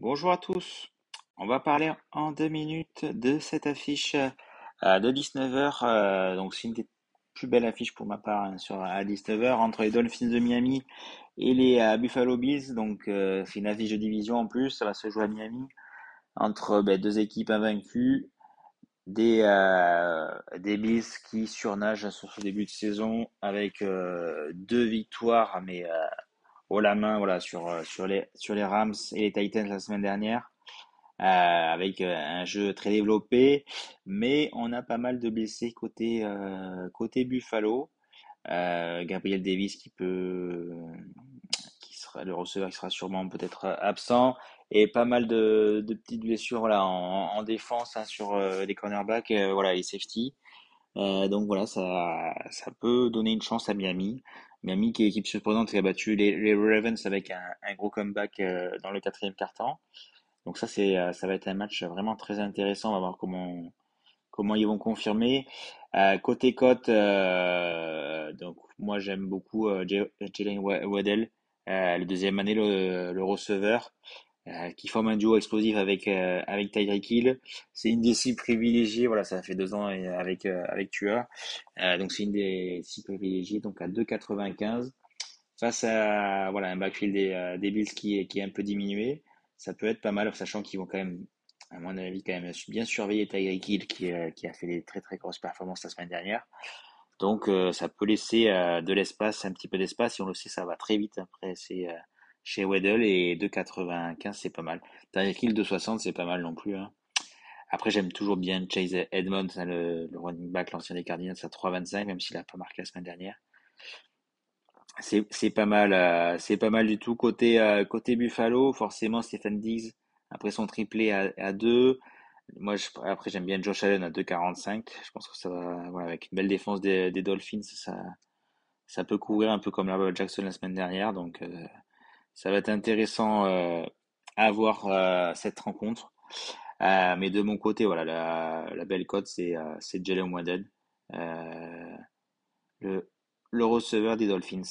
Bonjour à tous, on va parler en deux minutes de cette affiche euh, de 19h. Euh, donc c'est une des plus belles affiches pour ma part hein, sur, à 19h entre les Dolphins de Miami et les euh, Buffalo Bills. Donc c'est une affiche de division en plus, ça va se jouer à Miami entre ben, deux équipes invaincues des, des Bills qui surnagent sur ce début de saison avec deux victoires mais haut la main voilà, sur, euh, sur, les, sur les Rams et les Titans la semaine dernière. Euh, avec euh, un jeu très développé, mais on a pas mal de blessés côté, côté Buffalo. Gabriel Davis qui peut, le receveur qui sera sûrement peut-être absent, et pas mal de, petites blessures voilà, en, en défense hein, sur les cornerbacks, voilà, les safety. donc voilà, ça, ça peut donner une chance à Miami. Miami qui est équipe surprenante qui a battu les, les Ravens avec un, gros comeback euh, dans le quatrième quart-temps. Donc ça c'est euh, ça va être un match vraiment très intéressant. On va voir comment comment ils vont confirmer. Euh, côté cote, euh, donc moi j'aime beaucoup euh, Jalen Waddell, le deuxième année le, le receveur. Euh, qui forme un duo explosif avec euh, avec Tyreek Hill. C'est une des cibles privilégiées. Voilà, ça fait deux ans avec euh, avec Tua. donc c'est une des cibles privilégiées. Donc à 2,95 face à voilà un backfield des, des Bills qui est qui est un peu diminué. Ça peut être pas mal, sachant qu'ils vont quand même à mon avis, quand même bien surveiller Tyreek Hill qui, qui a fait des très très grosses performances la semaine dernière. Donc ça peut laisser de l'espace, un petit peu d'espace. Et on le sait, ça va très vite. Après, c'est chez Weddle et 2,95 c'est pas mal. Tyreek Hill 2,60 c'est pas mal non plus. Hein. Après j'aime toujours bien Chase Edmonds, hein, le, running back, l'ancien des Cardinals à 3,25 même s'il a pas marqué la semaine dernière. C'est, pas mal, euh, c'est pas mal du tout. Côté, euh, côté Buffalo, forcément Stephen Diggs, après son triplé à, à 2. Moi, après, j'aime bien Josh Allen à 2,45. Je pense que ça va, voilà, avec une belle défense des, des Dolphins, ça, ça peut couvrir un peu comme la Jackson la semaine dernière. Donc, euh, ça va être intéressant euh, à voir euh, cette rencontre. Euh, mais de mon côté, voilà, la, la belle cote, c'est c'est Jalen Waddell, le, le receveur des Dolphins.